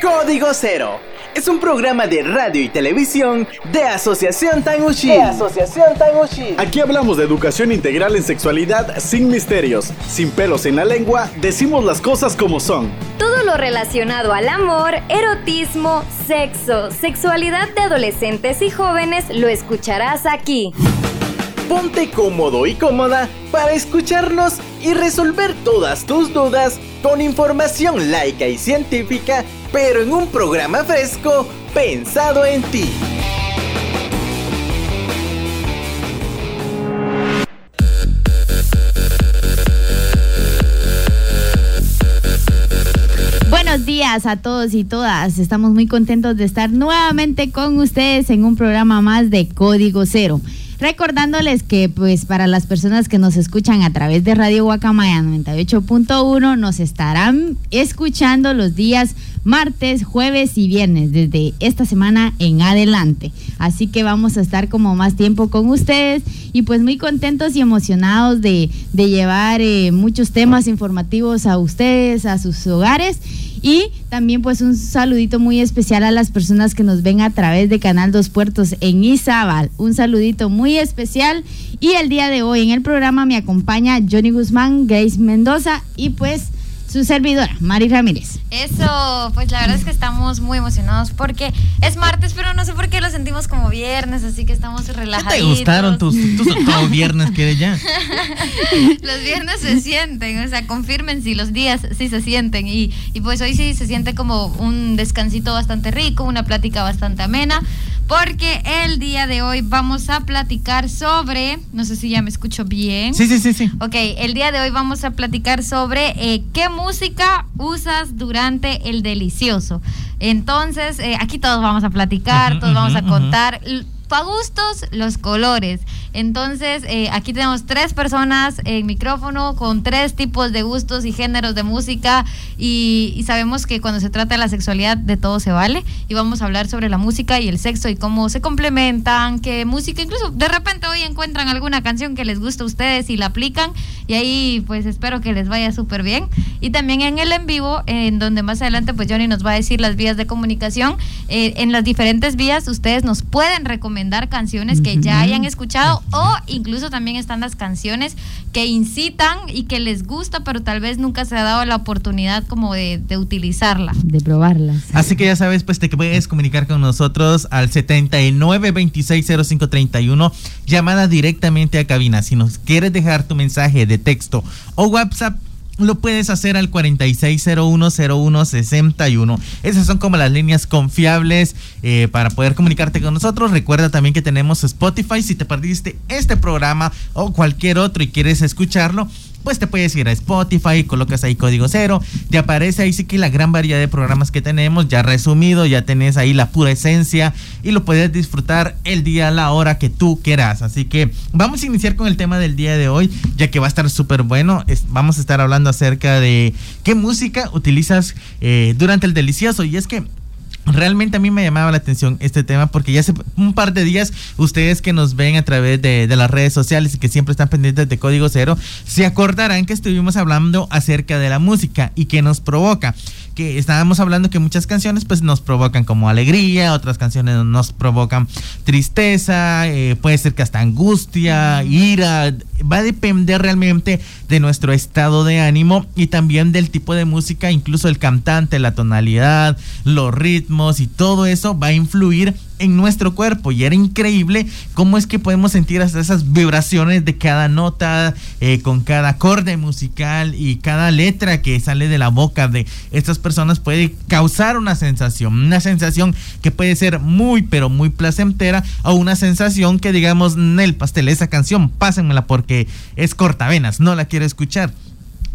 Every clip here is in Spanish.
Código Cero es un programa de radio y televisión de Asociación Tanguchi. De Asociación Tanguchi. Aquí hablamos de educación integral en sexualidad sin misterios, sin pelos en la lengua, decimos las cosas como son. Todo lo relacionado al amor, erotismo, sexo, sexualidad de adolescentes y jóvenes lo escucharás aquí. Ponte cómodo y cómoda para escucharnos y resolver todas tus dudas con información laica y científica pero en un programa fresco pensado en ti. Buenos días a todos y todas. Estamos muy contentos de estar nuevamente con ustedes en un programa más de Código Cero. Recordándoles que pues para las personas que nos escuchan a través de Radio Guacamaya 98.1 nos estarán escuchando los días martes, jueves y viernes desde esta semana en adelante. Así que vamos a estar como más tiempo con ustedes y pues muy contentos y emocionados de, llevar eh, muchos temas informativos a ustedes, a sus hogares y también pues un saludito muy especial a las personas que nos ven a través de Canal Dos Puertos en Izabal. Un saludito muy especial. Y el día de hoy en el programa me acompaña Johnny Guzmán, Grace Mendoza y pues su servidora, Mari Ramírez. Eso, pues la verdad es que estamos muy emocionados porque es martes, pero no sé por qué lo sentimos como viernes, así que estamos relajados. ¿Te gustaron tus, tus todo viernes que ya? los viernes se sienten, o sea, confirmen si los días sí se sienten y, y pues hoy sí se siente como un descansito bastante rico, una plática bastante amena porque el día de hoy vamos a platicar sobre, no sé si ya me escucho bien. Sí, sí, sí, sí. Ok, el día de hoy vamos a platicar sobre eh, qué música usas durante el delicioso. Entonces, eh, aquí todos vamos a platicar, todos vamos a contar gustos los colores. Entonces, eh, aquí tenemos tres personas en micrófono con tres tipos de gustos y géneros de música y, sabemos que cuando se trata de la sexualidad de todo se vale y vamos a hablar sobre la música y el sexo y cómo se complementan, qué música, incluso de repente hoy encuentran alguna canción que les gusta a ustedes y la aplican y ahí pues espero que les vaya súper bien. Y también en el en vivo, en donde más adelante pues Johnny nos va a decir las vías de comunicación, eh, en las diferentes vías ustedes nos pueden recomendar dar canciones que ya hayan escuchado o incluso también están las canciones que incitan y que les gusta, pero tal vez nunca se ha dado la oportunidad como de, utilizarla. De probarlas. Así que ya sabes, pues te puedes comunicar con nosotros al 79260531, llamada directamente a cabina. Si nos quieres dejar tu mensaje de texto o WhatsApp, lo puedes hacer al 46010161. Esas son como las líneas confiables eh, para poder comunicarte con nosotros. Recuerda también que tenemos Spotify. Si te perdiste este programa o cualquier otro y quieres escucharlo, pues te puedes ir a Spotify, colocas ahí código cero, te aparece ahí sí que la gran variedad de programas que tenemos, ya resumido, ya tenés ahí la pura esencia y lo puedes disfrutar el día, la hora que tú quieras. Así que vamos a iniciar con el tema del día de hoy, ya que va a estar súper bueno. vamos a estar hablando acerca de qué música utilizas eh, durante el delicioso. Y es que Realmente a mí me llamaba la atención este tema porque ya hace un par de días ustedes que nos ven a través de, las redes sociales y que siempre están pendientes de Código Cero, se acordarán que estuvimos hablando acerca de la música y que nos provoca que estábamos hablando que muchas canciones pues nos provocan como alegría, otras canciones nos provocan tristeza, eh, puede ser que hasta angustia, ira, va a depender realmente de nuestro estado de ánimo y también del tipo de música, incluso el cantante, la tonalidad, los ritmos y todo eso va a influir en nuestro cuerpo y era increíble cómo es que podemos sentir hasta esas vibraciones de cada nota, eh, con cada acorde musical y cada letra que sale de la boca de estas personas puede causar una sensación, una sensación que puede ser muy pero muy placentera o una sensación que digamos, el pastel, esa canción, pásenmela porque es cortavenas, no la quiero escuchar.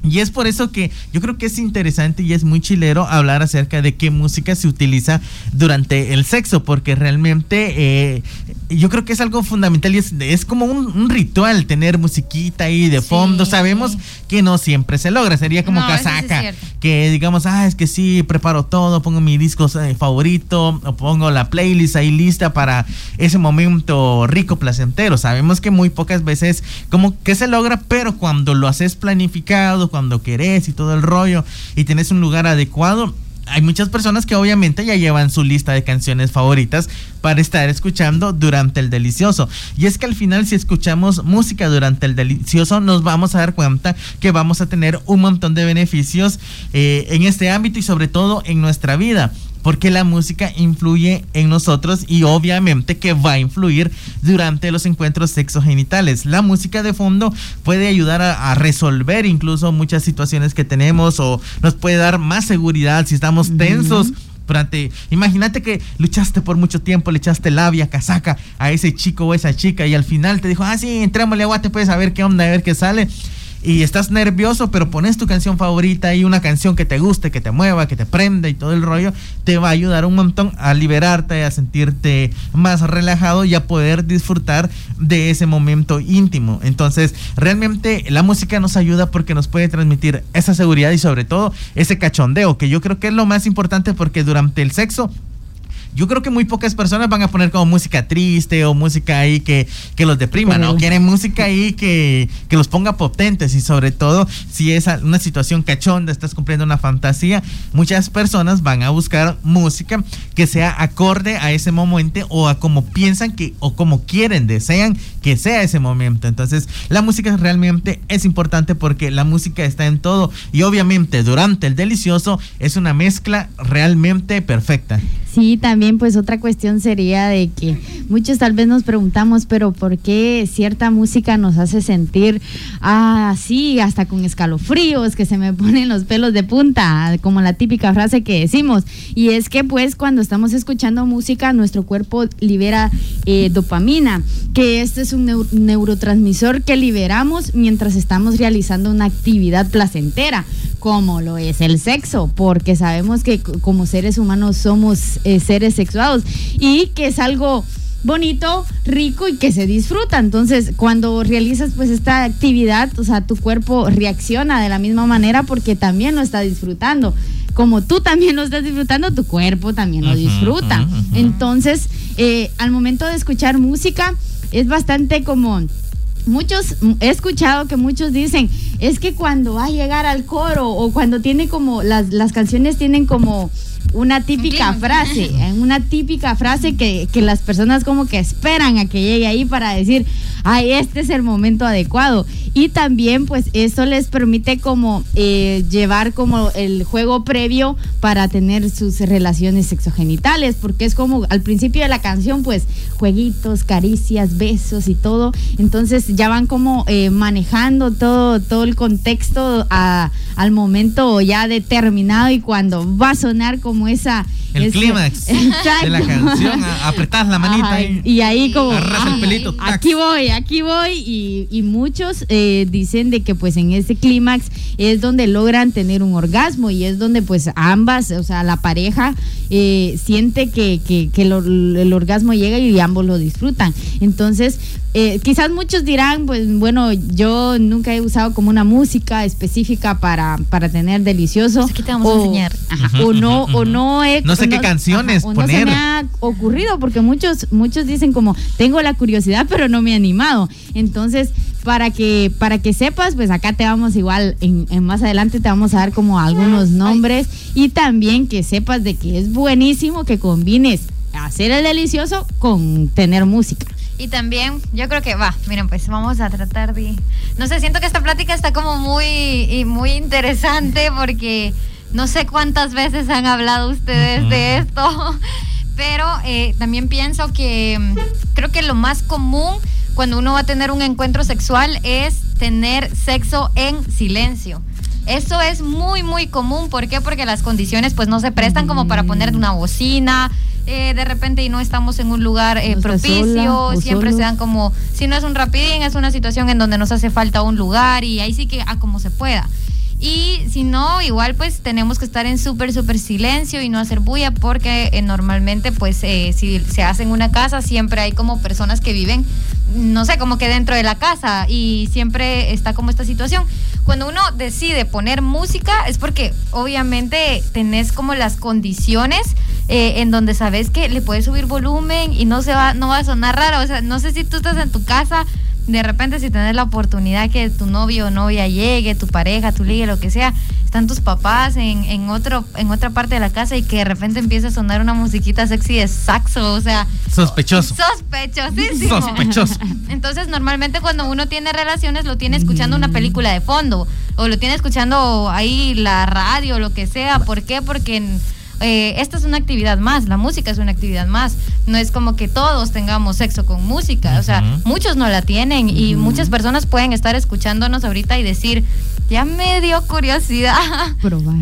Y es por eso que yo creo que es interesante y es muy chilero hablar acerca de qué música se utiliza durante el sexo, porque realmente eh, yo creo que es algo fundamental y es, es como un, ritual tener musiquita ahí de fondo. Sabemos que no siempre se logra, sería como casaca. que digamos, ah, es que sí, preparo todo, pongo mi disco eh, favorito, o pongo la playlist ahí lista para ese momento rico, placentero. Sabemos que muy pocas veces como que se logra, pero cuando lo haces planificado, cuando querés y todo el rollo y tienes un lugar adecuado, hay muchas personas que obviamente ya llevan su lista de canciones favoritas para estar escuchando durante el delicioso. Y es que al final si escuchamos música durante el delicioso nos vamos a dar cuenta que vamos a tener un montón de beneficios eh, en este ámbito y sobre todo en nuestra vida porque la música influye en nosotros y obviamente que va a influir durante los encuentros sexogenitales. La música de fondo puede ayudar a, resolver incluso muchas situaciones que tenemos o nos puede dar más seguridad si estamos tensos. Durante, imagínate que luchaste por mucho tiempo, le echaste labia, casaca a ese chico o esa chica y al final te dijo, ah, sí, entrémosle agua, te puedes saber qué onda, a ver qué sale y estás nervioso, pero pones tu canción favorita y una canción que te guste, que te mueva, que te prenda y todo el rollo, te va a ayudar un montón a liberarte, a sentirte más relajado y a poder disfrutar de ese momento íntimo. Entonces, realmente la música nos ayuda porque nos puede transmitir esa seguridad y sobre todo ese cachondeo, que yo creo que es lo más importante porque durante el sexo yo creo que muy pocas personas van a poner como música triste o música ahí que, que los deprima, ¿no? Quieren música ahí que, que los ponga potentes y sobre todo si es una situación cachonda, estás cumpliendo una fantasía, muchas personas van a buscar música que sea acorde a ese momento o a como piensan que o como quieren, desean que sea ese momento. Entonces, la música realmente es importante porque la música está en todo y obviamente durante el delicioso es una mezcla realmente perfecta. Sí, también pues otra cuestión sería de que muchos tal vez nos preguntamos, pero ¿por qué cierta música nos hace sentir así, hasta con escalofríos, que se me ponen los pelos de punta, como la típica frase que decimos? Y es que pues cuando estamos escuchando música, nuestro cuerpo libera eh, dopamina, que este es un neurotransmisor que liberamos mientras estamos realizando una actividad placentera como lo es el sexo, porque sabemos que como seres humanos somos eh, seres sexuados y que es algo bonito, rico y que se disfruta. Entonces, cuando realizas pues esta actividad, o sea, tu cuerpo reacciona de la misma manera porque también lo está disfrutando. Como tú también lo estás disfrutando, tu cuerpo también lo disfruta. Entonces, eh, al momento de escuchar música, es bastante como muchos, he escuchado que muchos dicen, es que cuando va a llegar al coro o cuando tiene como, las, las canciones tienen como una típica frase, una típica frase que, que, las personas como que esperan a que llegue ahí para decir, ay, este es el momento adecuado. Y también pues eso les permite como eh, llevar como el juego previo para tener sus relaciones sexogenitales, porque es como al principio de la canción pues jueguitos, caricias, besos y todo. Entonces ya van como eh, manejando todo, todo el contexto al momento ya determinado y cuando va a sonar como esa el clímax de la canción, apretás la manita y, ahí como el pelito, aquí voy, aquí voy y, muchos eh, dicen de que pues en ese clímax es donde logran tener un orgasmo y es donde pues ambas, o sea, la pareja eh, siente que, que, el orgasmo llega y ambos lo disfrutan. Entonces, eh, quizás muchos dirán, pues bueno, yo nunca he usado como una música específica para, para tener delicioso. Pues aquí te vamos a enseñar. o no, o no he, no sé qué canciones poner. No se me ha ocurrido porque muchos, muchos dicen como tengo la curiosidad pero no me he animado. Entonces, para que, para que sepas, pues acá te vamos igual, en, más adelante te vamos a dar como algunos nombres y también que sepas de que es buenísimo que combines hacer el delicioso con tener música. Y también, yo creo que va, miren, pues vamos a tratar de. No sé, siento que esta plática está como muy, muy interesante porque no sé cuántas veces han hablado ustedes de esto, pero eh, también pienso que mm, creo que lo más común cuando uno va a tener un encuentro sexual es tener sexo en silencio. Eso es muy, muy común. ¿Por qué? Porque las condiciones pues no se prestan como para poner una bocina, eh, de repente y no estamos en un lugar eh, propicio, siempre se dan como, si no es un rapidín, es una situación en donde nos hace falta un lugar y ahí sí que a como se pueda. Y si no, igual pues tenemos que estar en súper, súper silencio y no hacer bulla porque eh, normalmente pues eh, si se hace en una casa siempre hay como personas que viven, no sé, como que dentro de la casa y siempre está como esta situación. Cuando uno decide poner música es porque obviamente tenés como las condiciones eh, en donde sabes que le puedes subir volumen y no se va, no va a sonar raro. O sea, no sé si tú estás en tu casa de repente si tenés la oportunidad que tu novio o novia llegue, tu pareja, tu ligue, lo que sea, están tus papás en, en, otro, en otra parte de la casa y que de repente empieza a sonar una musiquita sexy de saxo, o sea... Sospechoso. Sospechosísimo. Sospechoso. Entonces normalmente cuando uno tiene relaciones lo tiene escuchando una película de fondo o lo tiene escuchando ahí la radio lo que sea. ¿Por qué? Porque... En, eh, esta es una actividad más, la música es una actividad más. No es como que todos tengamos sexo con música, o sea, muchos no la tienen y muchas personas pueden estar escuchándonos ahorita y decir, ya me dio curiosidad. Probar.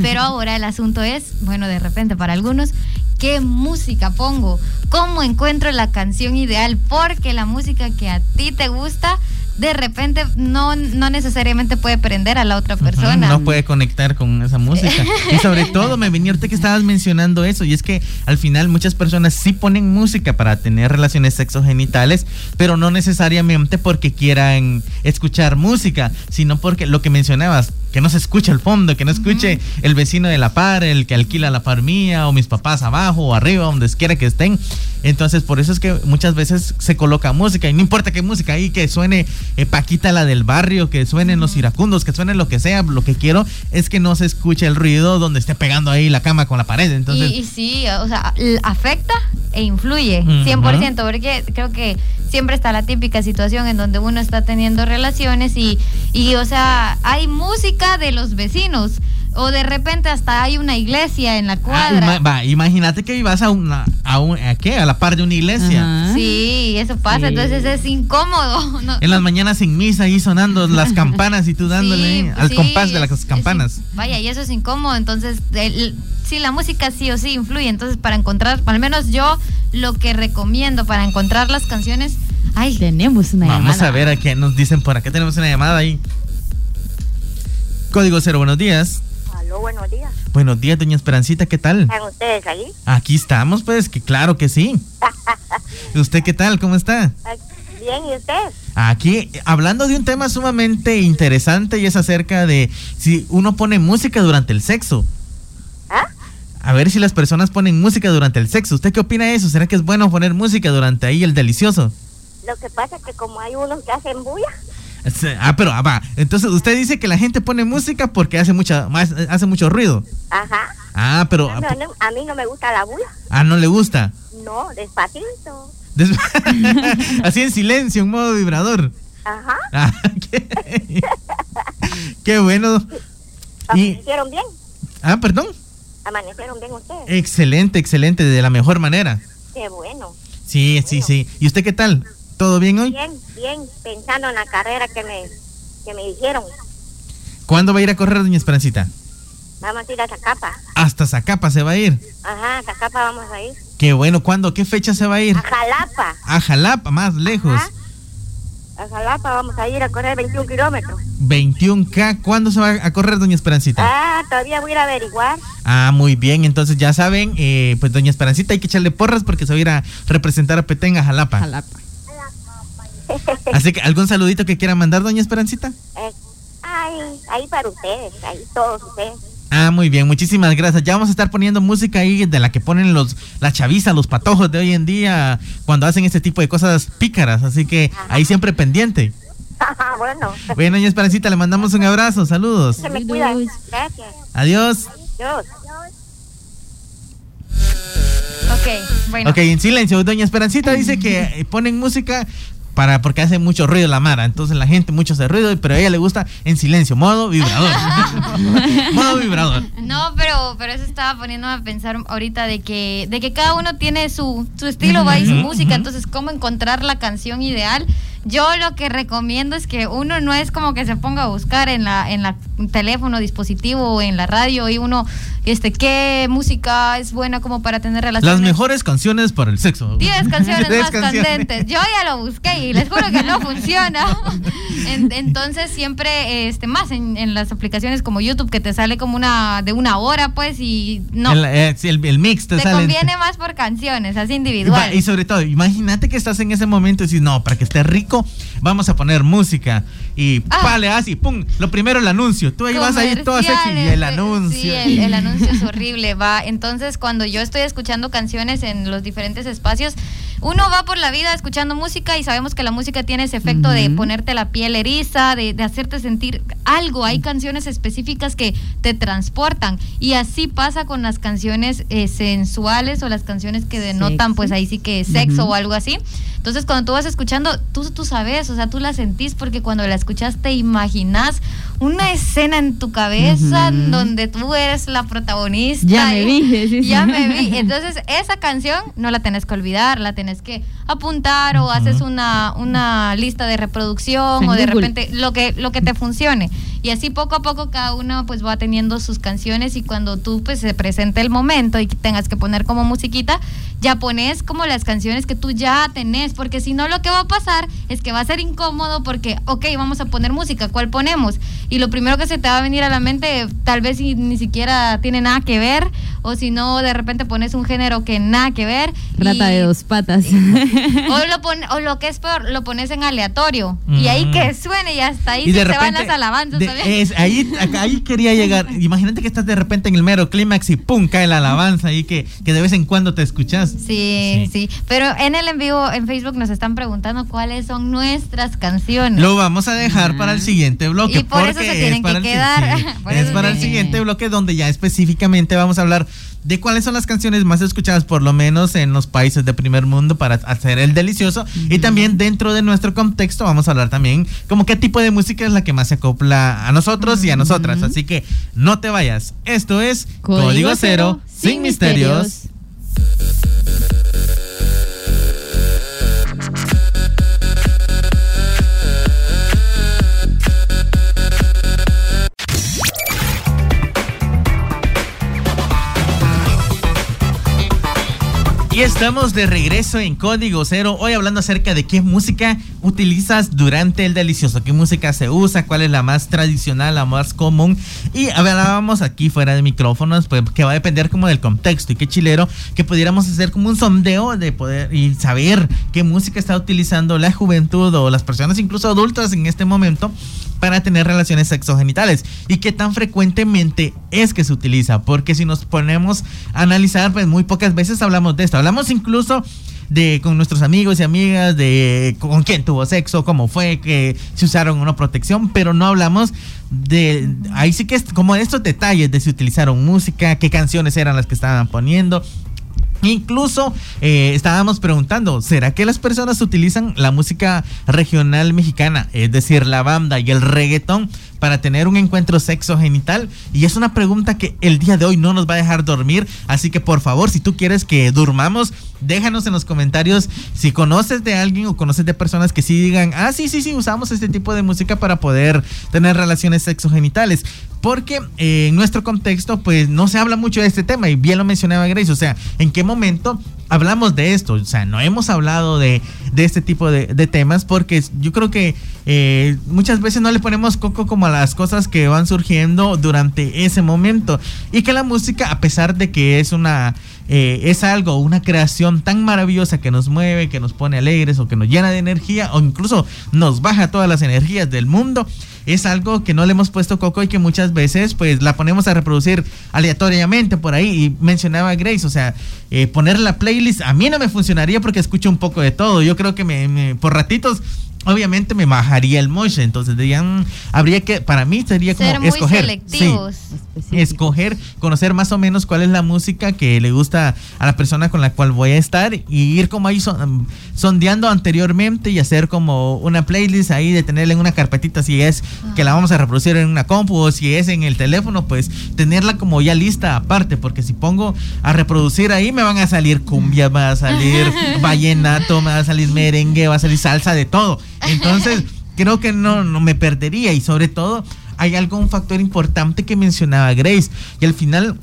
Pero ahora el asunto es, bueno, de repente para algunos, ¿qué música pongo? ¿Cómo encuentro la canción ideal? Porque la música que a ti te gusta de repente no, no necesariamente puede prender a la otra persona. no puede conectar con esa música. y sobre todo me venía ahorita que estabas mencionando eso, y es que al final muchas personas sí ponen música para tener relaciones sexogenitales, pero no necesariamente porque quieran escuchar música, sino porque lo que mencionabas, que no se escuche el fondo, que no escuche el vecino de la par, el que alquila la par mía, o mis papás abajo o arriba, donde quiera que estén. Entonces, por eso es que muchas veces se coloca música, y no importa qué música ahí, que suene eh, Paquita la del barrio, que suenen los iracundos, que suene lo que sea, lo que quiero es que no se escuche el ruido donde esté pegando ahí la cama con la pared. Entonces, y, sí, o sea, afecta e influye 100%, porque creo que siempre está la típica situación en donde uno está teniendo relaciones y, y o sea, hay música de los vecinos o de repente hasta hay una iglesia en la ah, cuadra. va, imagínate que vivas a una, a, un, ¿a qué? A la par de una iglesia. Sí, eso pasa, entonces es incómodo. En las mañanas en misa ahí sonando las campanas y tú dándole al compás de las campanas. vaya, y eso es incómodo, entonces sí, la música sí o sí influye, entonces para encontrar, al menos yo lo que recomiendo para encontrar las canciones... Ay, tenemos una llamada. Vamos a ver a qué nos dicen por acá, tenemos una llamada ahí. Código cero, buenos días buenos días. Buenos días, doña Esperancita, ¿qué tal? ¿Están ustedes ahí? Aquí estamos, pues, que claro que sí. ¿Usted qué tal? ¿Cómo está? Bien, ¿y usted? Aquí, hablando de un tema sumamente interesante y es acerca de si uno pone música durante el sexo. ¿Ah? A ver si las personas ponen música durante el sexo. ¿Usted qué opina de eso? ¿Será que es bueno poner música durante ahí el delicioso? Lo que pasa es que como hay unos que hacen bulla. Ah, pero ah, va. Entonces usted dice que la gente pone música porque hace mucha más hace mucho ruido. Ajá. Ah, pero ah, a mí no me gusta la bulla. Ah, no le gusta. No, despacito. Así en silencio, en modo vibrador. Ajá. Ah, qué... bueno. ¿Amanecieron bien? Ah, perdón. ¿Amanecieron bien ustedes? Excelente, excelente, de la mejor manera. Qué bueno. Sí, sí, sí. ¿Y usted qué tal? ¿Todo bien hoy? Bien, bien, pensando en la carrera que me, que me dijeron. ¿Cuándo va a ir a correr, doña Esperancita? Vamos a ir a Zacapa. ¿Hasta Zacapa se va a ir? Ajá, a Zacapa vamos a ir. Qué bueno, ¿cuándo? ¿Qué fecha se va a ir? A Jalapa. A Jalapa, más lejos. A Jalapa vamos a ir a correr 21 kilómetros. 21K, ¿cuándo se va a correr, doña Esperancita? Ah, todavía voy a ir a averiguar. Ah, muy bien, entonces ya saben, eh, pues doña Esperancita hay que echarle porras porque se va a ir a representar a Petén a Jalapa. Jalapa. Así que, ¿algún saludito que quiera mandar, doña Esperancita? Eh, ahí para ustedes, ahí todos ustedes. Ah, muy bien, muchísimas gracias. Ya vamos a estar poniendo música ahí de la que ponen los la chaviza, los patojos de hoy en día cuando hacen este tipo de cosas pícaras, así que ahí siempre pendiente. bueno. Bueno, doña Esperancita, le mandamos un abrazo, saludos. Se me cuida. Gracias. Adiós. Adiós. Ok, bueno. Ok, en silencio. Doña Esperancita dice que ponen música para porque hace mucho ruido la Mara. Entonces la gente mucho hace ruido, pero a ella le gusta en silencio, modo vibrador. modo vibrador. No, pero pero eso estaba poniéndome a pensar ahorita de que de que cada uno tiene su, su estilo, va y su música, entonces cómo encontrar la canción ideal yo lo que recomiendo es que uno no es como que se ponga a buscar en la en la teléfono, dispositivo o en la radio y uno este qué música es buena como para tener relaciones. Las mejores canciones para el sexo. 10 canciones más candentes. Yo ya lo busqué y les juro que no funciona. entonces siempre este más en, las aplicaciones como YouTube que te sale como una de una hora pues y no. El, eh, el, mix te, te conviene más por canciones, así individual. Y, sobre todo, imagínate que estás en ese momento y dices, no, para que esté rico, vamos a poner música. Y ah. vale, así, pum, lo primero el anuncio. Tú ahí vas ahí todo sexy y el anuncio. Sí, el, anuncio es horrible, va. Entonces, cuando yo estoy escuchando canciones en los diferentes espacios, uno va por la vida escuchando música y sabemos que la música tiene ese efecto de ponerte la piel eriza, de, de, hacerte sentir algo. Hay canciones específicas que te transportan y así pasa con las canciones eh, sensuales o las canciones que denotan, pues ahí sí que sexo o algo así. Entonces, cuando tú vas escuchando, tú, tú sabes, o sea, tú la sentís porque cuando la escuchas te imaginas una escena en tu cabeza donde tú eres la protagonista. Ya me vi. ya me vi. Entonces, esa canción no la tenés que olvidar, la tenés que apuntar o haces una, una lista de reproducción o de repente lo que, lo que te funcione. Y así poco a poco cada uno pues va teniendo sus canciones y cuando tú pues se presente el momento y tengas que poner como musiquita, ya pones como las canciones que tú ya tenés, porque si no lo que va a pasar es que va a ser incómodo porque, ok, vamos a poner música, ¿cuál ponemos? Y lo primero que se te va a venir a la mente, tal vez ni siquiera tiene nada que ver, o si no, de repente pones un género que nada que ver. Rata de dos patas. o, lo pon, o lo que es peor, lo pones en aleatorio, y ahí que suene y hasta ahí se te van las alabanzas. Es, ahí, ahí quería llegar. Imagínate que estás de repente en el mero clímax y pum, cae la alabanza ahí que, que de vez en cuando te escuchas Sí, sí, Pero en el en vivo en Facebook nos están preguntando cuáles son nuestras canciones. Lo vamos a dejar para el siguiente bloque. Y por eso se tienen que quedar. es para el siguiente bloque donde ya específicamente vamos a hablar de cuáles son las canciones más escuchadas, por lo menos en los países de primer mundo, para hacer el delicioso. Y también dentro de nuestro contexto vamos a hablar también como qué tipo de música es la que más se acopla a nosotros y a nosotras. Así que no te vayas. Esto es Código, Cero, sin, misterios. Y estamos de regreso en Código Cero, hoy hablando acerca de qué música utilizas durante el delicioso, qué música se usa, cuál es la más tradicional, la más común. Y hablábamos aquí fuera de micrófonos, pues que va a depender como del contexto y qué chilero, que pudiéramos hacer como un sondeo de poder y saber qué música está utilizando la juventud o las personas incluso adultas en este momento para tener relaciones sexogenitales y qué tan frecuentemente es que se utiliza, porque si nos ponemos a analizar, pues muy pocas veces hablamos de esto, hablamos incluso de con nuestros amigos y amigas de con quién tuvo sexo, cómo fue, que se usaron una protección, pero no hablamos de ahí sí que es como estos detalles de si utilizaron música, qué canciones eran las que estaban poniendo, Incluso eh, estábamos preguntando, ¿será que las personas utilizan la música regional mexicana, es decir, la banda y el reggaetón, para tener un encuentro sexo genital? Y es una pregunta que el día de hoy no nos va a dejar dormir, así que por favor, si tú quieres que durmamos, déjanos en los comentarios si conoces de alguien o conoces de personas que sí digan, ah, sí, sí, sí, usamos este tipo de música para poder tener relaciones sexogenitales. Porque eh, en nuestro contexto, pues no se habla mucho de este tema y bien lo mencionaba Grace, o sea, ¿en qué momento hablamos de esto, o sea, no hemos hablado de, este tipo de, temas porque yo creo que eh, muchas veces no le ponemos coco como a las cosas que van surgiendo durante ese momento y que la música, a pesar de que es una eh, es algo, una creación tan maravillosa que nos mueve, que nos pone alegres o que nos llena de energía o incluso nos baja todas las energías del mundo, es algo que no le hemos puesto coco y que muchas veces pues la ponemos a reproducir aleatoriamente por ahí. Y mencionaba Grace, o sea, eh, poner la playlist a mí no me funcionaría porque escucho un poco de todo, yo creo que me por ratitos obviamente me bajaría el moche. Entonces dirían, habría que, para mí sería como Ser muy escoger. Selectivos. escoger, conocer más o menos cuál es la música que le gusta a la persona con la cual voy a estar y ir como ahí sondeando anteriormente y hacer como una playlist ahí de tenerla en una carpetita si es que la vamos a reproducir en una compu o si es en el teléfono, pues tenerla como ya lista aparte, porque si pongo a reproducir ahí me van a salir cumbia, va a salir vallenato, me va a salir merengue, va a salir salsa, de todo Entonces, creo que no, no me perdería y sobre todo hay algo, un factor importante que mencionaba Grace y al final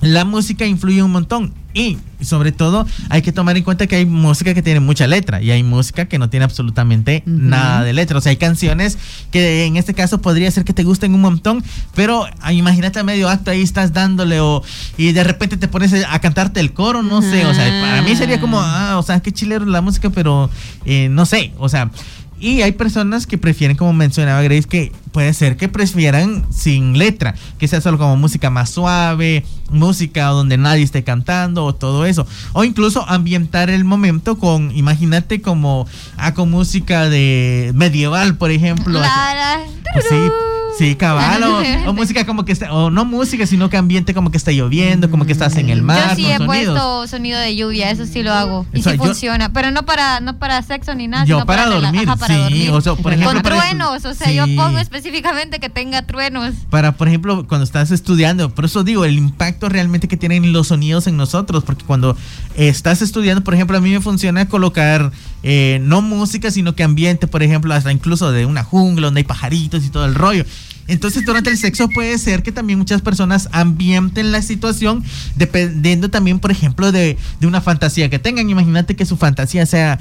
la música influye un montón y sobre todo hay que tomar en cuenta que hay música que tiene mucha letra y hay música que no tiene absolutamente nada de letra. O sea, hay canciones que en este caso podría ser que te gusten un montón, pero ah, imagínate a medio acto ahí estás dándole o y de repente te pones a cantarte el coro, no sé. O sea, para mí sería como, ah, o sea, qué chilero la música, pero eh, no sé. O sea, y hay personas que prefieren, como mencionaba Grace, que puede ser que prefieran sin letra, que sea solo como música más suave, música donde nadie esté cantando o todo eso. O incluso ambientar el momento con, imagínate como, ah, con música de medieval, por ejemplo. Pues sí, Sí, cabal, o, música como que está, o no música, sino que ambiente como que está lloviendo, como que estás en el mar. Yo sí he puesto sonido de lluvia, eso sí lo hago. Y sí funciona, pero no para, no para sexo ni nada. Yo para, dormir, sí. O sea, por ejemplo, Con truenos, o sea, yo pongo específicamente que tenga truenos. Para, por ejemplo, cuando estás estudiando, por eso digo, el impacto realmente que tienen los sonidos en nosotros, porque cuando estás estudiando, por ejemplo, a mí me funciona colocar eh, no música, sino que ambiente, por ejemplo, hasta incluso de una jungla donde hay pajaritos y todo el rollo. Entonces, durante el sexo puede ser que también muchas personas ambienten la situación dependiendo también, por ejemplo, de, de una fantasía que tengan. Imagínate que su fantasía sea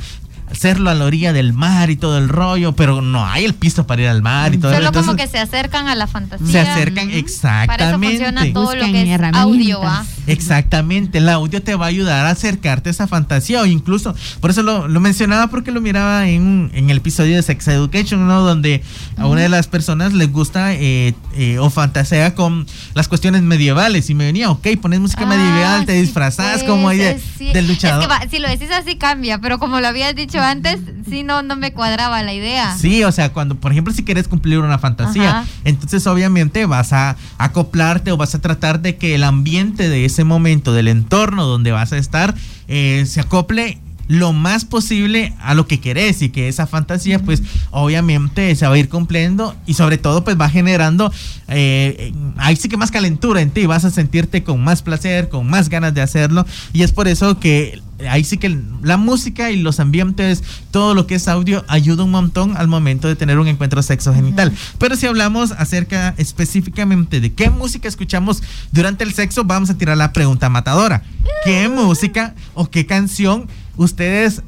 hacerlo a la orilla del mar y todo el rollo, pero no hay el piso para ir al mar y todo Solo como que se acercan a la fantasía. Se acercan, exactamente. Para eso funciona todo lo que es audio. ¿ah? Exactamente, el audio te va a ayudar a acercarte a esa fantasía o incluso, por eso lo, mencionaba porque lo miraba en, en, el episodio de Sex Education, ¿no? Donde a una de las personas les gusta eh, eh, o fantasea con las cuestiones medievales y me venía, ok, pones música ah, medieval, te disfrazas pues, como ahí del luchador. Es que si lo decís así cambia, pero como lo habías dicho antes, sí, no, no me cuadraba la idea. Sí, o sea, cuando, por ejemplo, si quieres cumplir una fantasía, entonces obviamente vas a acoplarte o vas a tratar de que el ambiente de ese momento, del entorno donde vas a estar, eh, se acople lo más posible a lo que querés y que esa fantasía pues obviamente se va a ir cumpliendo y sobre todo pues va generando eh, ahí sí que más calentura en ti, vas a sentirte con más placer, con más ganas de hacerlo y es por eso que ahí sí que la música y los ambientes, todo lo que es audio, ayuda un montón al momento de tener un encuentro sexo genital. Pero si hablamos acerca específicamente de qué música escuchamos durante el sexo, vamos a tirar la pregunta matadora. ¿Qué música o qué canción ustedes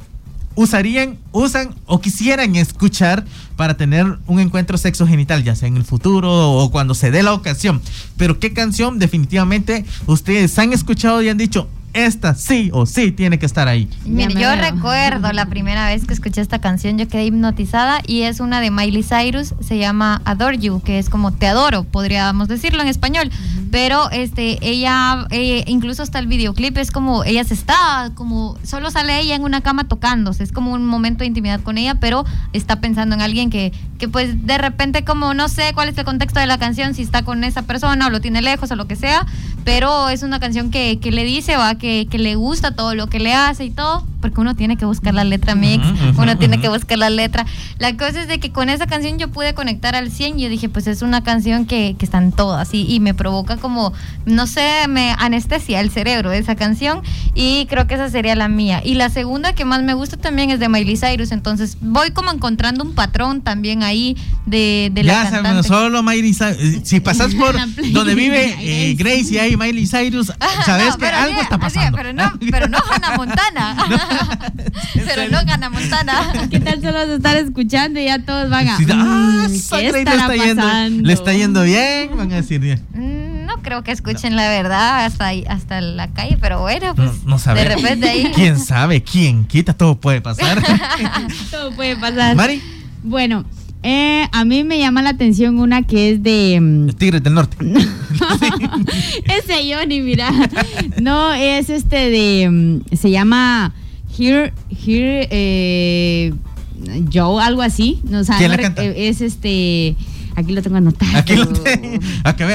usarían, usan o quisieran escuchar para tener un encuentro sexo genital, ya sea en el futuro o cuando se dé la ocasión. Pero qué canción definitivamente ustedes han escuchado y han dicho, esta sí o sí tiene que estar ahí. Mire, yo recuerdo la primera vez que escuché esta canción, yo quedé hipnotizada y es una de Miley Cyrus, se llama Adore You, que es como te adoro, podríamos decirlo en español, pero este ella eh, incluso hasta el videoclip es como ella se está como solo sale ella en una cama tocándose, es como un momento de intimidad con ella, pero está pensando en alguien que que pues de repente como no sé cuál es el contexto de la canción, si está con esa persona o lo tiene lejos o lo que sea, pero es una canción que, que le dice va que, que, le gusta todo lo que le hace y todo, porque uno tiene que buscar la letra mix, uno tiene que buscar la letra. La cosa es de que con esa canción yo pude conectar al 100 y yo dije, pues es una canción que, que están todas y, y me provoca como, no sé, me anestesia el cerebro esa canción y creo que esa sería la mía. Y la segunda que más me gusta también es de Miley Cyrus, entonces voy como encontrando un patrón también ahí de, de la cantante. solo Miley Cyrus, eh, si pasas por donde vive eh, Grace y hay Miley Cyrus, sabes que algo está pasando. pero no, pero no Hannah Montana. pero no Hannah Montana. ¿Qué tal solo de estar escuchando y ya todos van a. Sí, ah, mm, ¿qué le está, yendo, le está yendo bien, van a decir bien. Mm, no creo que escuchen la verdad hasta, hasta la calle, pero bueno, pues no, no de repente ahí. ¿Quién sabe? ¿Quién quita? Todo puede pasar. todo puede pasar. Mari. Bueno, eh, a mí me llama la atención una que es de. Mm, Tigres del Norte. Ese Johnny, mira. No, es este de. Mm, se llama Here. Here. Eh, Joe, algo así. No, ¿Quién la canta? Eh, es este. Aquí lo tengo anotado. Aquí lo tengo.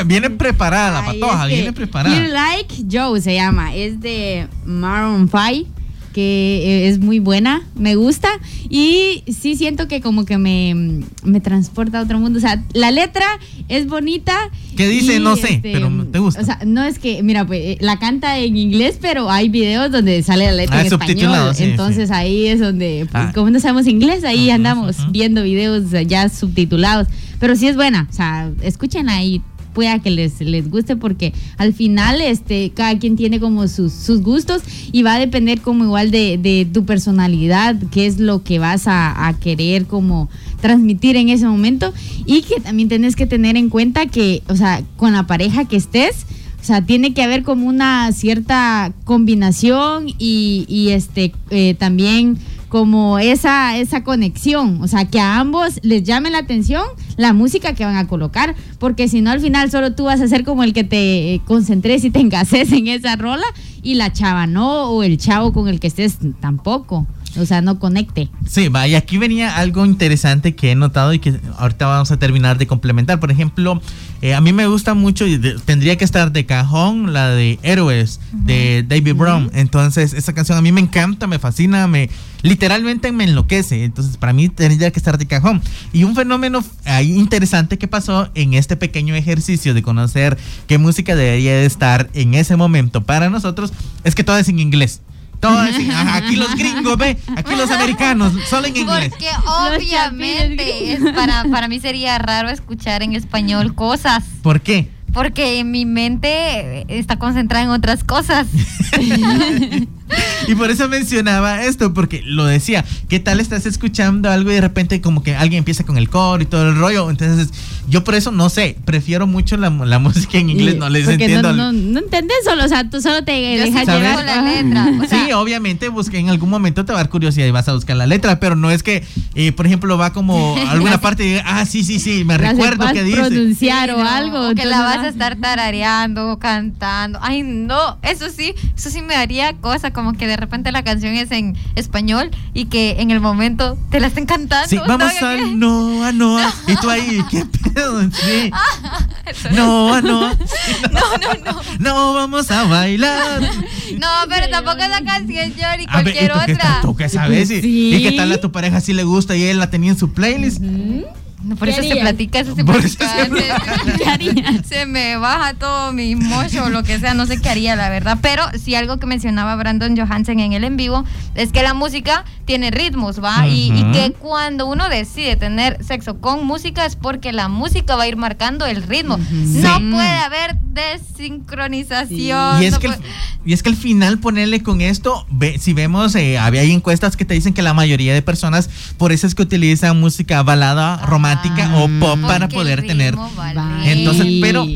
Viene preparada la patoja, viene preparada. Here Like Joe se llama. Es de Maroon 5. Que eh, es muy buena, me gusta y sí siento que como que me, me transporta a otro mundo. O sea, la letra es bonita. ¿Qué dice? y, No sé, este, pero te gusta. O sea, no es que, mira, pues eh, la canta en inglés, pero hay videos donde sale la letra Ah, en subtitulado, español. sí, Entonces ahí es donde, pues, Ah. como no sabemos inglés, ahí andamos viendo videos ya subtitulados. Pero sí es buena, o sea, escúchenla ahí pueda que les, les guste porque al final este cada quien tiene como sus, sus gustos y va a depender como igual de, tu personalidad, qué es lo que vas a, querer como transmitir en ese momento. Y que también tenés que tener en cuenta que, o sea, con la pareja que estés, o sea, tiene que haber como una cierta combinación y, y este eh, también como esa, esa conexión, o sea, que a ambos les llame la atención la música que van a colocar, porque si no al final solo tú vas a ser como el que te eh, concentres y te engases en esa rola y la chava no, o el chavo con el que estés tampoco, o sea, no conecte. Sí, va, y aquí venía algo interesante que he notado y que ahorita vamos a terminar de complementar. Por ejemplo, eh, a mí me gusta mucho, y de- tendría que estar de cajón, la de Héroes, de David Brown. Entonces, esa canción a mí me encanta, me fascina, me literalmente me enloquece. Entonces, para mí tendría que estar de cajón. Y un fenómeno ahí interesante que pasó en este pequeño ejercicio de conocer qué música debería de estar en ese momento para nosotros es que todo es en inglés. Todo es en- aquí los gringos, ve, aquí los americanos, solo en inglés. Porque obviamente es para, para mí sería raro escuchar en español cosas. ¿Por qué? Porque mi mente está concentrada en otras cosas. Y por eso mencionaba esto, porque lo decía, ¿qué tal estás escuchando algo y de repente como que alguien empieza con el coro y todo el rollo? Entonces, yo por eso no sé, prefiero mucho la, la música en inglés, no les porque entiendo. No, no, no entendés solo, o sea, tú solo te dejas llevar. la letra. O sea, Sí, obviamente busqué en algún momento te va a dar curiosidad y vas a buscar la letra, pero no es que, eh, por ejemplo, va como a alguna parte y diga, ah, sí, sí, sí, me La recuerdo que dice. pronunciar o Sí, no, algo. o que la vas ah. a estar tarareando o cantando. Ay, no, eso sí, eso sí me daría cosa, como que de repente la canción es en español y que en el momento te la estén cantando. Sí, vamos ¿no? al Noa, Noa. Y tú ahí, ¿qué pedo? Sí. Noa, Noa. No, no, no. No vamos a bailar. No, pero tampoco esa canción yo ni A ver, ¿y cualquier otra. tal? ¿Tú qué sabes? ¿Y, Sí. y qué tal a tu pareja si le gusta y él la tenía en su playlist? No, por ¿Qué eso se platica, eso se Por eso platica. se- me baja todo mi mocho o lo que sea, no sé qué haría, la verdad. Pero sí algo que mencionaba Brandon Johansen en el en vivo es que la música tiene ritmos, ¿va? Y- que cuando uno decide tener sexo con música es porque la música va a ir marcando el ritmo. No Sí. puede haber desincronización. Y es, no que el- y es que al final ponerle con esto, ve- si vemos, eh, había hay encuestas que te dicen que la mayoría de personas, por eso es que utilizan música balada, romántica o pop para poder tener vale. Va. Entonces, pero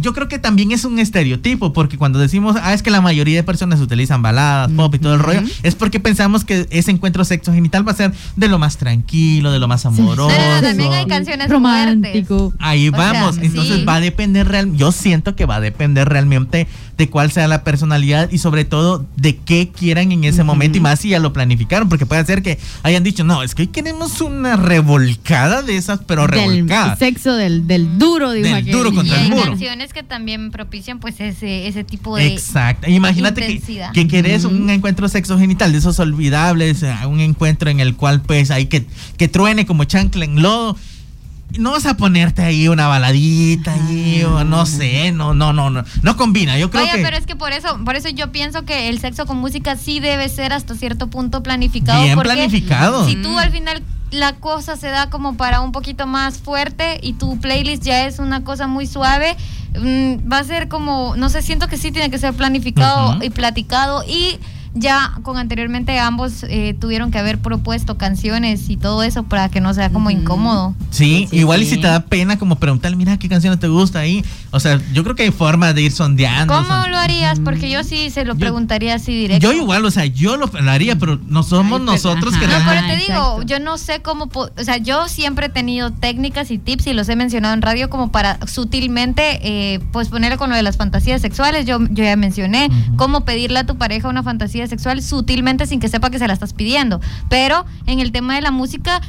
yo creo que también es un estereotipo, porque cuando decimos, ah, es que la mayoría de personas utilizan baladas, pop y todo el rollo, es porque pensamos que ese encuentro sexo genital va a ser de lo más tranquilo, de lo más amoroso. No, no, también hay canciones romántico. Ahí O vamos, sea, entonces sí. va a depender real, yo siento que va a depender realmente de cuál sea la personalidad y sobre todo de qué quieran en ese momento y más si ya lo planificaron, porque puede ser que hayan dicho, no, es que hoy queremos una revolcada de esas, pero del revolcada. sexo del, del duro, dijo Del aquel. duro Y contra el hay muro. canciones que también propician pues ese, ese tipo de Exacto. Imagínate que, intensidad. que querés un encuentro sexo genital de esos olvidables, eh, un encuentro en el cual pues hay que, que truene como chancla en lodo. No vas a ponerte ahí una baladita ahí, o no sé, no, no, no, no, no combina. Yo creo Vaya, que pero es que por eso, por eso yo pienso que el sexo con música sí debe ser hasta cierto punto planificado. bien porque planificado. Si tú al final la cosa se da como para un poquito más fuerte y tu playlist ya es una cosa muy suave, mm, va a ser como, no sé, siento que sí tiene que ser planificado y platicado y ya con anteriormente ambos eh, tuvieron que haber propuesto canciones y todo eso para que no sea como incómodo. Sí, Sí, igual y si te da pena como preguntarle, mira qué canción te gusta ahí. O sea, yo creo que hay formas de ir sondeando. ¿Cómo son- lo harías? Porque yo sí se lo Yo- preguntaría así directo. Yo igual, o sea, yo lo lo haría, pero no somos Ay, pero- nosotros que. No, pero te exacto. digo, yo no sé cómo, o sea, yo siempre he tenido técnicas y tips y los he mencionado en radio como para sutilmente, eh, pues ponerle con lo de las fantasías sexuales, yo, yo ya mencioné, cómo pedirle a tu pareja una fantasía sexual sutilmente sin que sepa que se la estás pidiendo. Pero en el tema de la música,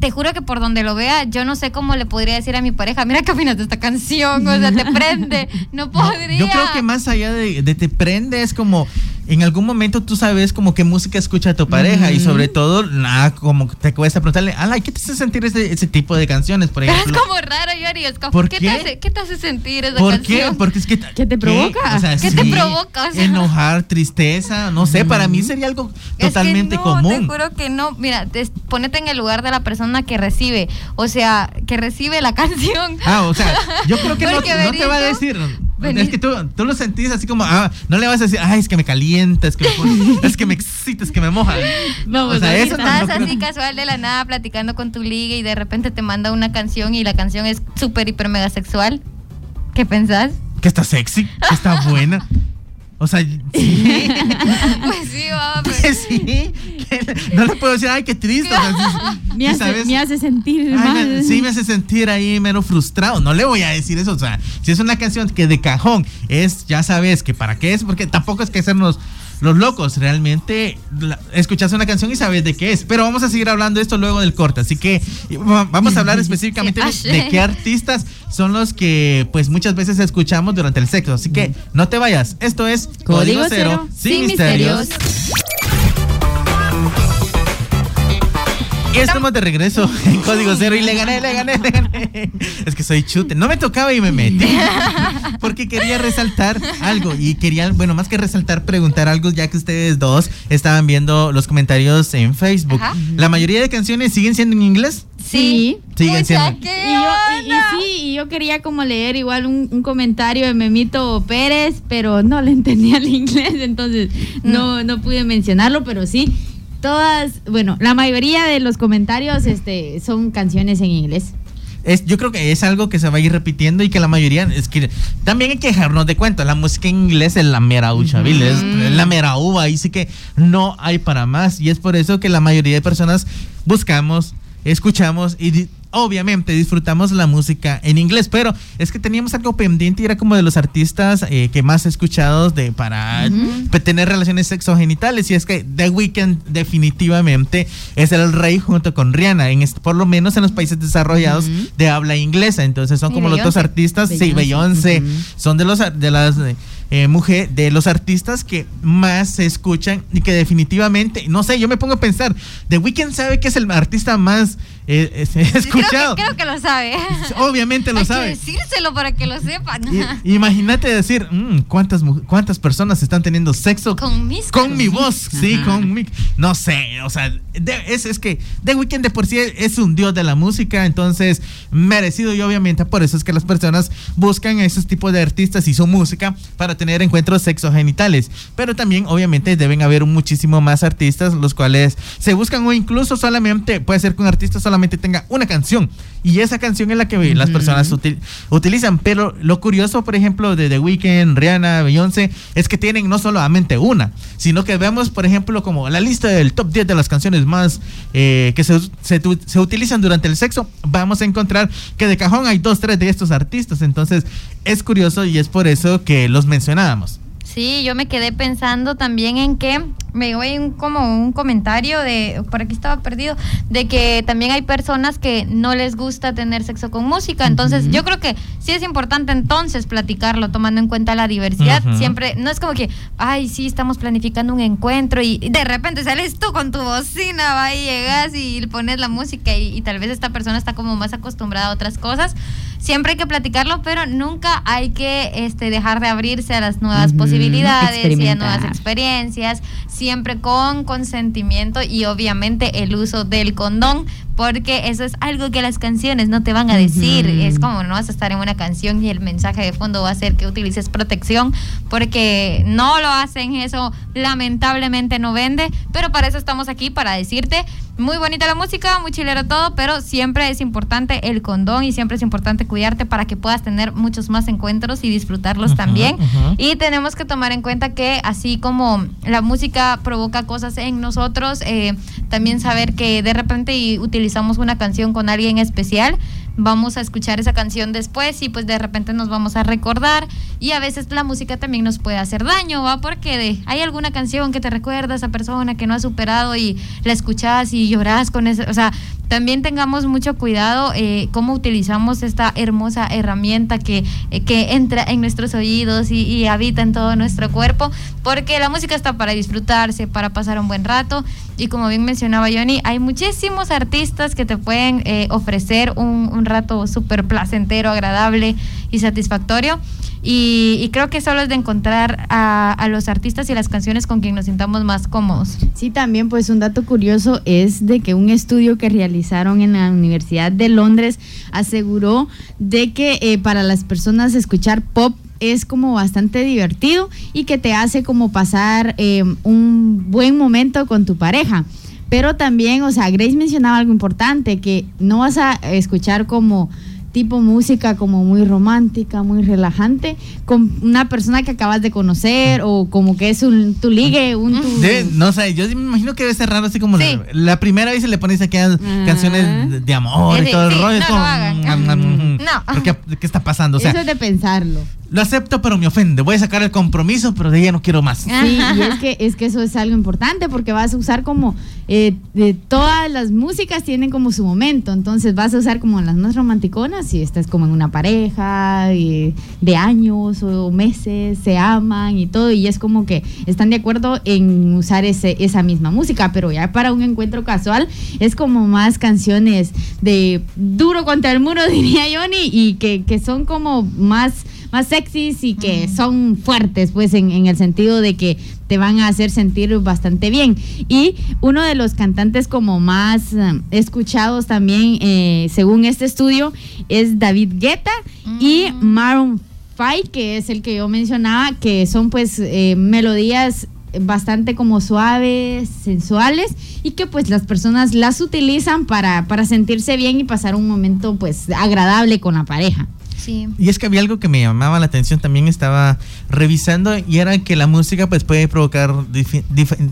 te juro que por donde lo vea, yo no sé cómo le podría decir a mi pareja, mira qué opinas de esta canción, o sea, te prende, no podría. Yo creo que más allá de, de te prende es como en algún momento tú sabes como qué música escucha tu pareja y sobre todo, nada, como te cuesta preguntarle, ala, ¿qué te hace sentir ese, ese tipo de canciones, por ejemplo? Es como raro, Yori. Es como, ¿Por ¿qué, qué? Te hace, ¿qué te hace sentir esa ¿Por canción? qué? Porque es que... ¿Qué te provoca? O sea, ¿Qué te provoca? O sea, enojar, tristeza, no sé, para mí sería algo Es totalmente que no, común. Te juro que no. Mira, te- ponete en el lugar de la persona que recibe. O sea, que recibe la canción. Ah, o sea, yo creo que no, no te va a decir. Es que tú, tú lo sentís así como, ah, no le vas a decir, ay, es que me calienta, es que me, pone- es que me excita, es que me moja. Vamos, o sea, eso no- Estás no creo- así casual de la nada platicando con tu liga y de repente te manda una canción y la canción es súper, hiper, mega sexual. ¿Qué pensás? que está sexy, que está buena. O sea, sí, Pues sí, va, pues. sí. no le puedo decir, ay, qué triste. o sea, sí, Me hace, ¿sabes? me hace sentir Ay, mal. me- sí, me hace sentir ahí menos frustrado. No le voy a decir eso. O sea, si es una canción que de cajón es, ya sabes que para qué es, porque tampoco es que hacernos los locos. Realmente la- escuchas una canción y sabes de qué es. Pero vamos a seguir hablando de esto luego del corte. Así que vamos a hablar específicamente de, de qué artistas son los que, pues, muchas veces escuchamos durante el sexo. Así que no te vayas. Esto es Código Cero, sin, misterios. Y estamos de regreso en Código Cero y le gané, le gané, le gané. Es que soy chute. No me tocaba y me metí. Porque quería resaltar algo. Y quería, bueno, más que resaltar, preguntar algo, ya que ustedes dos estaban viendo los comentarios en Facebook. Ajá. ¿La mayoría de canciones siguen siendo en inglés? Sí. Siguen siendo. ¿qué Y yo, y- sí, y yo quería como leer igual un, un comentario de Memito Pérez, pero no le entendía el inglés, entonces no, no pude mencionarlo, pero sí, todas, bueno, la mayoría de los comentarios este, son canciones en inglés. Es, yo creo que es algo que se va a ir repitiendo y que la mayoría es que también hay que dejarnos de cuenta. La música en inglés es la mera ucha, Bill, es la mera uva. Ahí sí que no hay para más. Y es por eso que la mayoría de personas buscamos, escuchamos y obviamente disfrutamos la música en inglés. Pero es que teníamos algo pendiente y era como de los artistas eh, que más escuchados de para tener relaciones sexogenitales. Y es que The Weeknd definitivamente es el rey junto con Rihanna, en por lo menos en los países desarrollados de habla inglesa. Entonces son como los dos artistas, sí, Beyoncé, Beyoncé, ujú. son de los de las eh, mujeres, de los artistas que más se escuchan y que definitivamente, no sé, yo me pongo a pensar, The Weeknd sabe que es el artista más eh, eh, Creo escuchado. que, creo que lo sabe. Obviamente lo Hay sabe. que decírselo para que lo sepan. Imagínate decir, "Mm, ¿cuántas, ¿cuántas personas están teniendo sexo Con mis con mi voz? Sí, con mi... No sé, o sea, de- es, es que The Weeknd de por sí es un dios de la música, entonces merecido y obviamente por eso es que las personas buscan a esos tipos de artistas y su música para tener encuentros sexogenitales. Pero también obviamente deben haber muchísimo más artistas los cuales se buscan o incluso solamente, puede ser que un artista solamente tenga una canción y esa canción es la que las personas util- utilizan. Pero lo curioso, por ejemplo, de The Weeknd, Rihanna, Beyoncé, es que tienen no solamente una, sino que vemos, por ejemplo, como la lista del top 10 de las canciones más eh, que se, se, se utilizan durante el sexo, vamos a encontrar que de cajón hay dos, tres de estos artistas. Entonces, es curioso y es por eso que los mencionábamos. Sí, yo me quedé pensando también en que me ahí un, como un comentario de, por aquí estaba perdido, de que también hay personas que no les gusta tener sexo con música. Entonces, yo creo que sí es importante entonces platicarlo, tomando en cuenta la diversidad. Siempre, no es como que, ay, sí, estamos planificando un encuentro y de repente sales tú con tu bocina, va y llegas y pones la música y, y tal vez esta persona está como más acostumbrada a otras cosas. Siempre hay que platicarlo, pero nunca hay que este, dejar de abrirse a las nuevas posibilidades y a nuevas experiencias, siempre con consentimiento y obviamente el uso del condón, porque eso es algo que las canciones no te van a decir. Ujú. Es como no vas a estar en una canción y el mensaje de fondo va a ser que utilices protección, porque no lo hacen, eso lamentablemente no vende, pero para eso estamos aquí, para decirte, muy bonita la música, muy chilero todo, pero siempre es importante el condón y siempre es importante cuidarte para que puedas tener muchos más encuentros y disfrutarlos Ujú, también. ujú. Y tenemos que tomar en cuenta que así como la música provoca cosas en nosotros, eh, también saber que de repente y utilizamos una canción con alguien especial, vamos a escuchar esa canción después y pues de repente nos vamos a recordar y a veces la música también nos puede hacer daño, ¿va? Porque de, hay alguna canción que te recuerda a esa persona que no ha superado y la escuchas y lloras con ese, o sea, también tengamos mucho cuidado eh, cómo utilizamos esta hermosa herramienta que, eh, que entra en nuestros oídos y, y habita en todo nuestro cuerpo, porque la música está para disfrutarse, para pasar un buen rato y como bien mencionaba Johnny, hay muchísimos artistas que te pueden eh, ofrecer un, un rato súper placentero, agradable y satisfactorio. Y, creo que solo es de encontrar a, a los artistas y las canciones con quien nos sintamos más cómodos. Sí, también pues un dato curioso es de que un estudio que realizaron en la Universidad de Londres aseguró de que eh, para las personas escuchar pop es como bastante divertido y que te hace como pasar eh, un buen momento con tu pareja. Pero también, o sea, Grace mencionaba algo importante, que no vas a escuchar como tipo música como muy romántica, muy relajante, con una persona que acabas de conocer o como que es un tu ligue, un tu... De- no sé, yo me imagino que debe ser raro así como Sí. la, la primera vez se le pones aquellas canciones de, de amor y Sí, todo el sí, rollo. es no como, lo hagan. mm, mm, mm. No. ¿Pero ¿Qué, qué está pasando? O sea, Eso es de pensarlo. Lo acepto, pero me ofende. Voy a sacar el compromiso, pero de ella no quiero más. Sí, y es que, es que eso es algo importante porque vas a usar como eh, de todas las músicas tienen como su momento, entonces vas a usar como las más romanticonas si estás como en una pareja de años o meses, se aman y todo, y es como que están de acuerdo en usar ese, esa misma música, pero ya para un encuentro casual es como más canciones de duro contra el muro, diría Johnny, y que, que son como más más sexys y que son fuertes, pues en, en el sentido de que te van a hacer sentir bastante bien. Y uno de los cantantes como más eh, escuchados también, eh, según este estudio, es David Guetta y Maroon 5, que es el que yo mencionaba, que son pues eh, melodías bastante como suaves, sensuales y que pues las personas las utilizan para, para sentirse bien y pasar un momento pues agradable con la pareja. Sí. Y es que había algo que me llamaba la atención, también estaba revisando y era que la música pues puede provocar dif-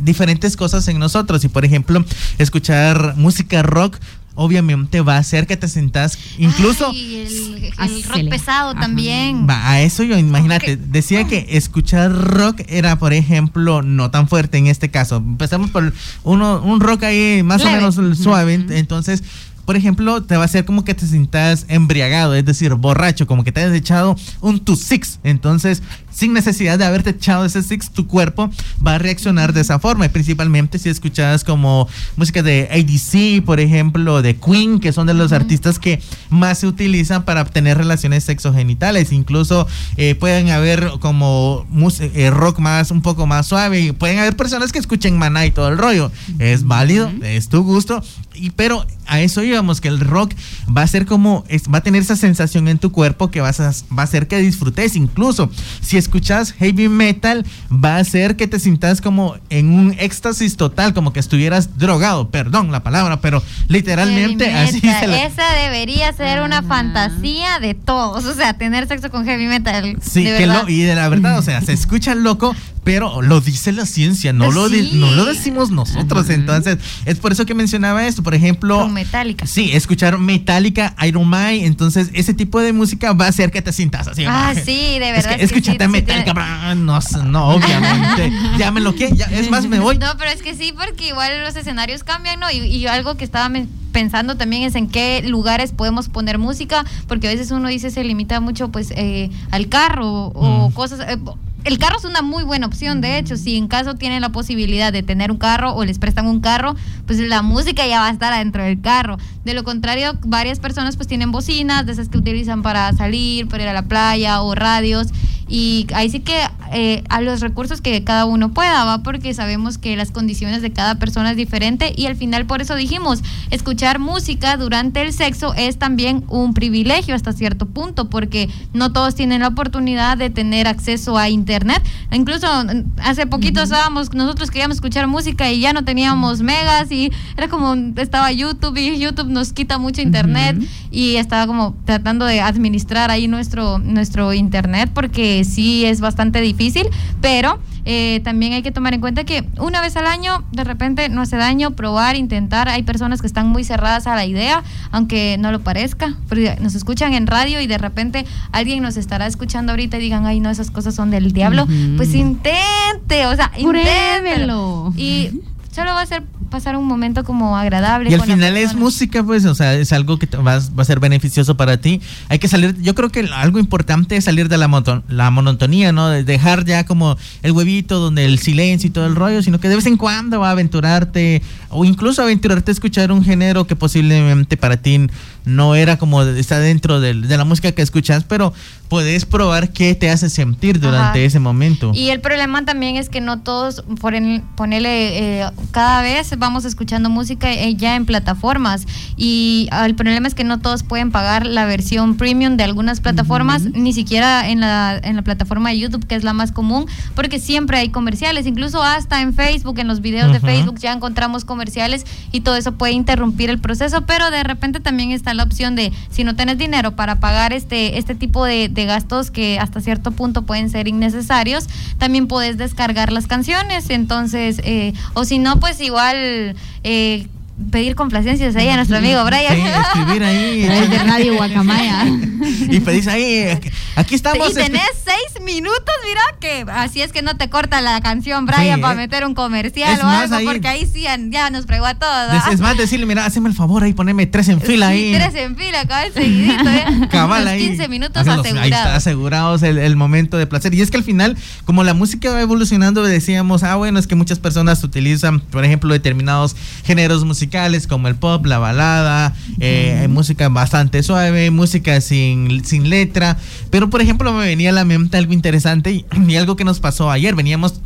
diferentes cosas en nosotros y por ejemplo escuchar música rock obviamente va a hacer que te sientas incluso Ay, el, rock pesado Ajá. también. Va, a eso yo, imagínate, decía que escuchar rock era, por ejemplo, no tan fuerte en este caso. Empezamos por uno, un rock ahí más Leve. o menos suave, entonces, por ejemplo, te va a hacer como que te sientas embriagado, es decir, borracho, como que te hayas echado un tu six. Entonces, sin necesidad de haberte echado ese six, tu cuerpo va a reaccionar de esa forma. Y principalmente si escuchas como música de ADC, por ejemplo, de Queen, que son de los artistas que más se utilizan para obtener relaciones sexogenitales. Incluso eh, pueden haber como eh, rock más, un poco más suave. Y pueden haber personas que escuchen maná y todo el rollo. Es válido, es tu gusto. Y, pero a eso íbamos, que el rock va a ser como, es- va a tener esa sensación en tu cuerpo que vas a, va a hacer que disfrutes. Incluso si escuchas heavy metal, va a hacer que te sientas como en un éxtasis total, como que estuvieras drogado. Perdón la palabra, pero literalmente Heavy así metal. se la- Esa debería ser una fantasía de todos. O sea, tener sexo con heavy metal. Sí, de que lo, y de la verdad, o sea, se escucha loco, pero lo dice la ciencia, no, lo, no lo decimos nosotros. Entonces, es por eso que mencionaba esto. Por ejemplo, Con Metallica. sí, escuchar Metallica, Iron Man, entonces ese tipo de música va a hacer que te sientas así. Ah, sí, de Es verdad. que es que escúchate sí Metallica, bra- no, no, obviamente. ya me lo que, ya, es más, me voy. No, pero es que sí, porque igual los escenarios cambian, ¿no? Y, y algo que estaba pensando también es en qué lugares podemos poner música, porque a veces uno dice se limita mucho pues eh, al carro o Mm. cosas... eh, el carro es una muy buena opción, de hecho, si en caso tienen la posibilidad de tener un carro o les prestan un carro, pues la música ya va a estar adentro del carro. De lo contrario, varias personas pues tienen bocinas, de esas que utilizan para salir, para ir a la playa o radios. Y ahí sí que eh, a los recursos que cada uno pueda, va, porque sabemos que las condiciones de cada persona es diferente y al final por eso dijimos, escuchar música durante el sexo es también un privilegio hasta cierto punto, porque no todos tienen la oportunidad de tener acceso a internet. Incluso mm, hace poquito estábamos, nosotros queríamos escuchar música y ya no teníamos megas y era como, estaba YouTube y YouTube nos quita mucho internet y estaba como tratando de administrar ahí nuestro, nuestro internet porque sí es bastante difícil, pero eh, también hay que tomar en cuenta que una vez al año de repente no hace daño probar, intentar. Hay personas que están muy cerradas a la idea, aunque no lo parezca, porque nos escuchan en radio y de repente alguien nos estará escuchando ahorita y digan, ay, no, esas cosas son del diablo. Pues intente, o sea, inténtelo. Y solo va a ser pasar un momento como agradable. Y al final es música, pues, o sea, es algo que va, va, a ser beneficioso para ti. Hay que salir, yo creo que algo importante es salir de la, la monotonía, ¿no? De dejar ya como el huevito donde el silencio y todo el rollo, sino que de vez en cuando va a aventurarte o incluso aventurarte a escuchar un género que posiblemente para ti no era como está dentro de, de la música que escuchas, pero puedes probar qué te hace sentir durante ese momento. Y el problema también es que no todos, por ponerle, eh, cada vez vamos escuchando música eh, ya en plataformas. Y ah, el problema es que no todos pueden pagar la versión premium de algunas plataformas, ni siquiera en la, en la plataforma de YouTube, que es la más común, porque siempre hay comerciales, incluso hasta en Facebook, en los videos de Facebook ya encontramos comerciales y todo eso puede interrumpir el proceso, pero de repente también está la opción de, si no tienes dinero para pagar este, este tipo de gastos que hasta cierto punto pueden ser innecesarios, también puedes descargar las canciones, entonces, eh, o si no, pues igual... Eh, pedir complacencias ahí a nuestro amigo Brian. Sí, escribir ahí. de Radio Guacamaya. y pedís ahí, aquí estamos. Y tenés seis minutos, mira, que así es que no te corta la canción, Brian, para meter un comercial o algo, porque ahí sí ya nos fregó a todos. Es más, decirle, mira, hazme el favor ahí, poneme tres en fila ahí. Tres en fila, cabal, seguidito, ¿eh? Cabal ahí. 15 minutos asegurados. Ahí está, asegurados el, el, momento de placer. Y es que al final, como la música va evolucionando, decíamos, ah, bueno, es que muchas personas utilizan, por ejemplo, determinados géneros musicales como el pop, la balada, eh, música bastante suave, música sin, sin letra. Pero, por ejemplo, me venía a la mente algo interesante y, y algo que nos pasó ayer. Veníamos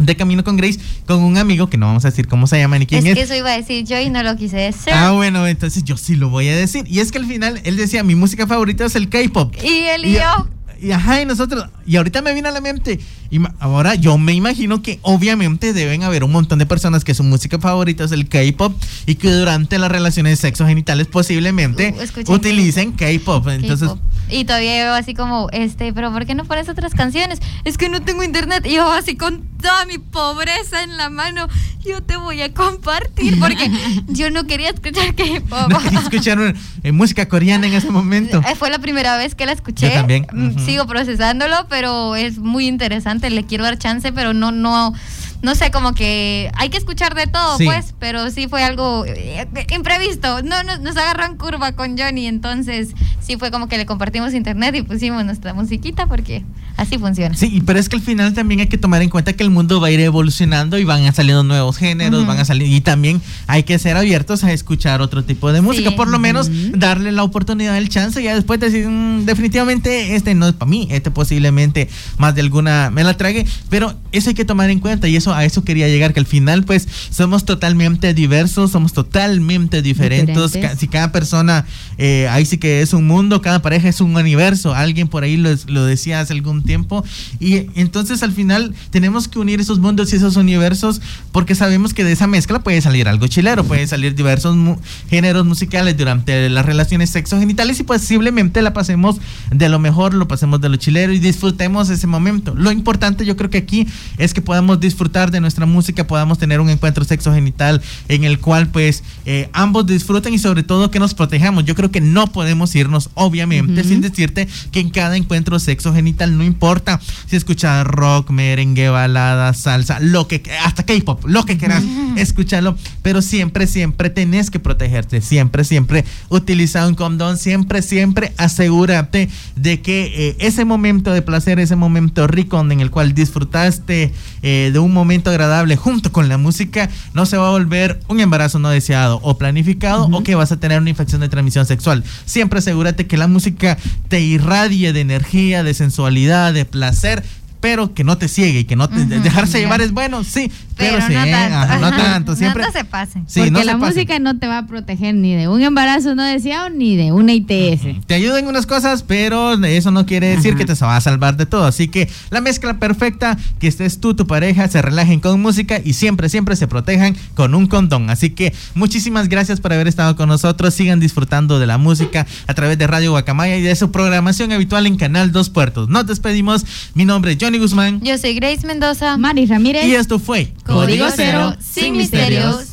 de camino con Grace con un amigo que no vamos a decir cómo se llama ni quién es. Es que eso iba a decir yo y no lo quise decir. Ah, bueno, entonces yo sí lo voy a decir. Y es que al final él decía, mi música favorita es el K-pop. Y él y, yo. Y ajá, y nosotros, y ahorita me viene a la mente, y ahora yo me imagino que obviamente deben haber un montón de personas que su música favorita es el K-pop y que durante las relaciones sexogenitales posiblemente uh, utilicen K-pop. Entonces, y todavía yo así como, este, pero ¿por qué no pones otras canciones? Es que no tengo internet. Y yo así con toda mi pobreza en la mano, yo te voy a compartir porque yo no quería escuchar K-pop. No quería escuchar eh, música coreana en ese momento. Eh, fue la primera vez que la escuché. Yo también. Mm, sigo procesándolo, pero es muy interesante. Le quiero dar chance, pero no, no no sé, como que hay que escuchar de todo, pues, pero sí fue algo eh, imprevisto. No, nos agarró en curva con Johnny, entonces sí fue como que le compartimos internet y pusimos nuestra musiquita porque así funciona. Sí, pero es que al final también hay que tomar en cuenta que el mundo va a ir evolucionando y van a saliendo nuevos géneros, van a salir y también hay que ser abiertos a escuchar otro tipo de música, por lo menos darle la oportunidad, el chance y ya después decir mm, definitivamente este no es para mí, este posiblemente más de alguna me la trague, pero eso hay que tomar en cuenta y eso a eso quería llegar, que al final pues somos totalmente diversos, somos totalmente diferentes. si cada persona, eh, ahí sí que es un mundo, cada pareja es un universo. Alguien por ahí lo, lo decía hace algún tiempo. Y entonces al final tenemos que unir esos mundos y esos universos porque sabemos que de esa mezcla puede salir algo chilero, puede salir diversos géneros musicales durante las relaciones sexogenitales y posiblemente la pasemos de lo mejor, lo pasemos de lo chilero y disfrutemos ese momento. Lo importante yo creo que aquí es que podamos disfrutar de nuestra música podamos tener un encuentro sexo genital en el cual pues eh, ambos disfruten y sobre todo que nos protejamos. Yo creo que no podemos irnos obviamente sin decirte que en cada encuentro sexo genital no importa si escuchas rock, merengue, balada, salsa, lo que hasta K-pop, lo que quieras, escúchalo, pero siempre siempre tenés que protegerte, siempre siempre utiliza un condón, siempre siempre asegúrate de que eh, ese momento de placer, ese momento rico en el cual disfrutaste eh, de un momento momento agradable junto con la música, no se va a volver un embarazo no deseado o planificado o que vas a tener una infección de transmisión sexual. Siempre asegúrate que la música te irradie de energía, de sensualidad, de placer pero que no te ciegue y que no te dejarse llevar es bueno, sí, pero, sí, no, tanto. no tanto, siempre no se pasen. Porque la música no te va a proteger ni de un embarazo no deseado ni de una ITS. Te ayuda en unas cosas, pero eso no quiere decir que te va a salvar de todo. Así que la mezcla perfecta, que estés tú, tu pareja, se relajen con música y siempre, siempre se protejan con un condón. Así que muchísimas gracias por haber estado con nosotros. Sigan disfrutando de la música a través de Radio Guacamaya y de su programación habitual en Canal Dos Puertos. Nos despedimos. Mi nombre es John Johnny Guzmán. Yo soy Grace Mendoza. Mari Ramírez. Y esto fue Código Cero, sin misterios.